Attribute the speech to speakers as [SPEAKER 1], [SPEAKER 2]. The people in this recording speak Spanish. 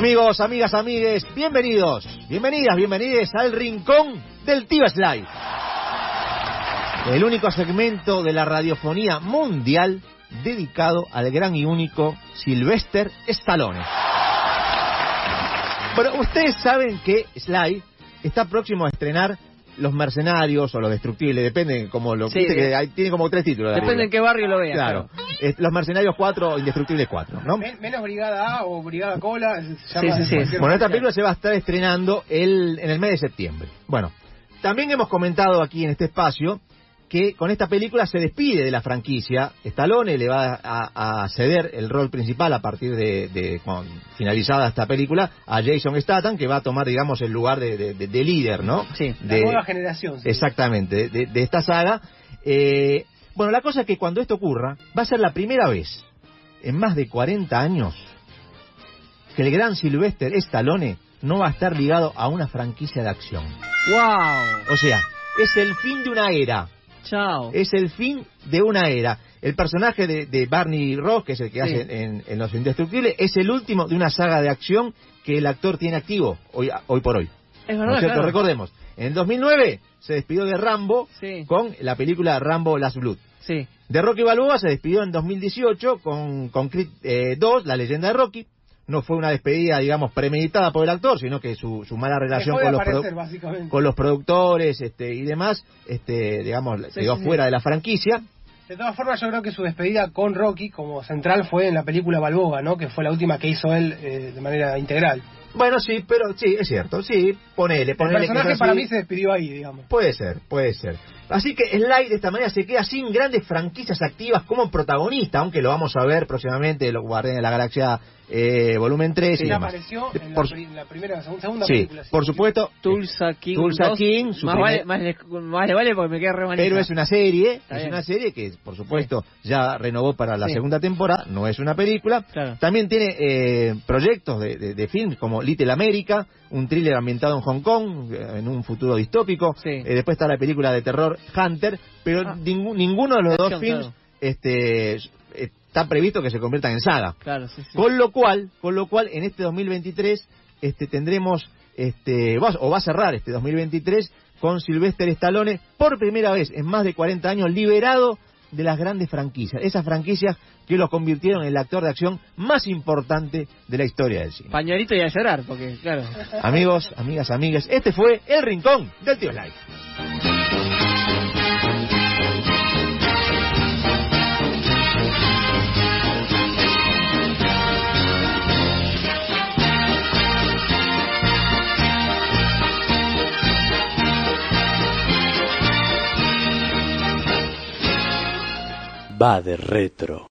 [SPEAKER 1] Amigos, amigas, amigues, bienvenidos, bienvenidas, bienvenidos al rincón del tío Sly. El único segmento de la radiofonía mundial dedicado al gran y único Sylvester Stallone. Bueno, ustedes saben que Sly está próximo a estrenar Los Mercenarios o Los Destructibles, depende como lo
[SPEAKER 2] Sí,
[SPEAKER 1] que hay- tiene como tres títulos.
[SPEAKER 2] Depende en qué barrio lo veas.
[SPEAKER 1] Claro. Los Mercenarios 4 o Indestructibles 4, ¿no?
[SPEAKER 3] Men- menos Brigada A o Brigada Cola. se
[SPEAKER 2] Sí,
[SPEAKER 3] llama
[SPEAKER 2] sí, sí.
[SPEAKER 1] Bueno, esta película se va a estar estrenando el, en el mes de septiembre. Bueno, también hemos comentado aquí en este espacio que con esta película se despide de la franquicia. Stallone le va a, a ceder el rol principal a partir de, de- con- finalizada esta película a Jason Statham, que va a tomar, digamos, el lugar de, de- de- de líder, ¿no?
[SPEAKER 2] Sí.
[SPEAKER 3] La
[SPEAKER 1] De-
[SPEAKER 3] nueva generación. sí.
[SPEAKER 1] Exactamente, de, de esta saga. Eh, bueno, la cosa es que cuando esto ocurra, va a ser la primera vez en más de 40 años que el gran Sylvester Stallone no va a estar ligado a una franquicia de acción.
[SPEAKER 2] ¡Wow!
[SPEAKER 1] O sea, es el fin de una era.
[SPEAKER 2] Chao.
[SPEAKER 1] Es el fin de una era. El personaje de, de Barney Ross, que es el que
[SPEAKER 2] Sí.
[SPEAKER 1] hace en, en Los Indestructibles, es el último de una saga de acción que el actor tiene activo hoy, hoy por hoy.
[SPEAKER 2] Es
[SPEAKER 1] ¿No
[SPEAKER 2] verdad,
[SPEAKER 1] es cierto?
[SPEAKER 2] claro.
[SPEAKER 1] Recordemos, en 2009 se despidió de Rambo
[SPEAKER 2] Sí.
[SPEAKER 1] con la película Rambo Last Blood.
[SPEAKER 2] Sí.
[SPEAKER 1] De Rocky Balboa se despidió en 2018 con, con Creed eh, 2, La leyenda de Rocky. No fue una despedida, digamos, premeditada por el actor, sino que su, su mala relación con los,
[SPEAKER 3] aparecer,
[SPEAKER 1] con los productores este, y demás, este, digamos,
[SPEAKER 2] Sí,
[SPEAKER 1] quedó
[SPEAKER 2] sí, sí.
[SPEAKER 1] fuera de la franquicia.
[SPEAKER 3] De todas formas, yo creo que su despedida con Rocky como central fue en la película Balboa, ¿no? Que fue la última que hizo él eh, de manera integral.
[SPEAKER 1] Bueno, sí, pero sí, es cierto, sí, ponele,
[SPEAKER 3] El
[SPEAKER 1] ponele. es
[SPEAKER 3] personaje para mí se despidió ahí, digamos.
[SPEAKER 1] Puede ser, puede ser. Así que Sly de esta manera se queda sin grandes franquicias activas como protagonista, aunque lo vamos a ver próximamente en los Guardianes de la Galaxia eh, volumen 3 y demás.
[SPEAKER 3] apareció en la,
[SPEAKER 1] Por-
[SPEAKER 3] pri- la primera, la segunda, segunda
[SPEAKER 1] Sí,
[SPEAKER 3] película.
[SPEAKER 1] por supuesto.
[SPEAKER 2] Tulsa King.
[SPEAKER 1] Tulsa
[SPEAKER 2] 2.
[SPEAKER 1] King,
[SPEAKER 2] Más
[SPEAKER 1] primer-
[SPEAKER 2] vale, más, le- más le vale porque me queda re manija.
[SPEAKER 1] Pero es una serie,
[SPEAKER 2] Está
[SPEAKER 1] es
[SPEAKER 2] bien.
[SPEAKER 1] una serie que por supuesto ya renovó para la
[SPEAKER 2] Sí.
[SPEAKER 1] segunda temporada, no es una película.
[SPEAKER 2] Claro.
[SPEAKER 1] También tiene eh, proyectos de, de, de film como Little America, un thriller ambientado en Hong Kong, eh, en un futuro distópico.
[SPEAKER 2] Sí.
[SPEAKER 1] Eh, después está la película de terror Hunter, pero
[SPEAKER 2] Ah.
[SPEAKER 1] ninguno de los dos films
[SPEAKER 2] claro.
[SPEAKER 1] este, está previsto que se conviertan en saga.
[SPEAKER 2] Claro, sí, sí.
[SPEAKER 1] Con lo cual, con lo cual en este 2023 este tendremos este va- o va a cerrar este 2023 con Sylvester Stallone por primera vez en más de 40 años liberado de las grandes franquicias, esas franquicias que lo convirtieron en el actor de acción más importante de la historia del cine.
[SPEAKER 2] Pañuelito y a llorar, porque, claro.
[SPEAKER 1] Amigos, amigas, amigas, este fue El Rincón del Tío Sly.
[SPEAKER 4] Va de retro.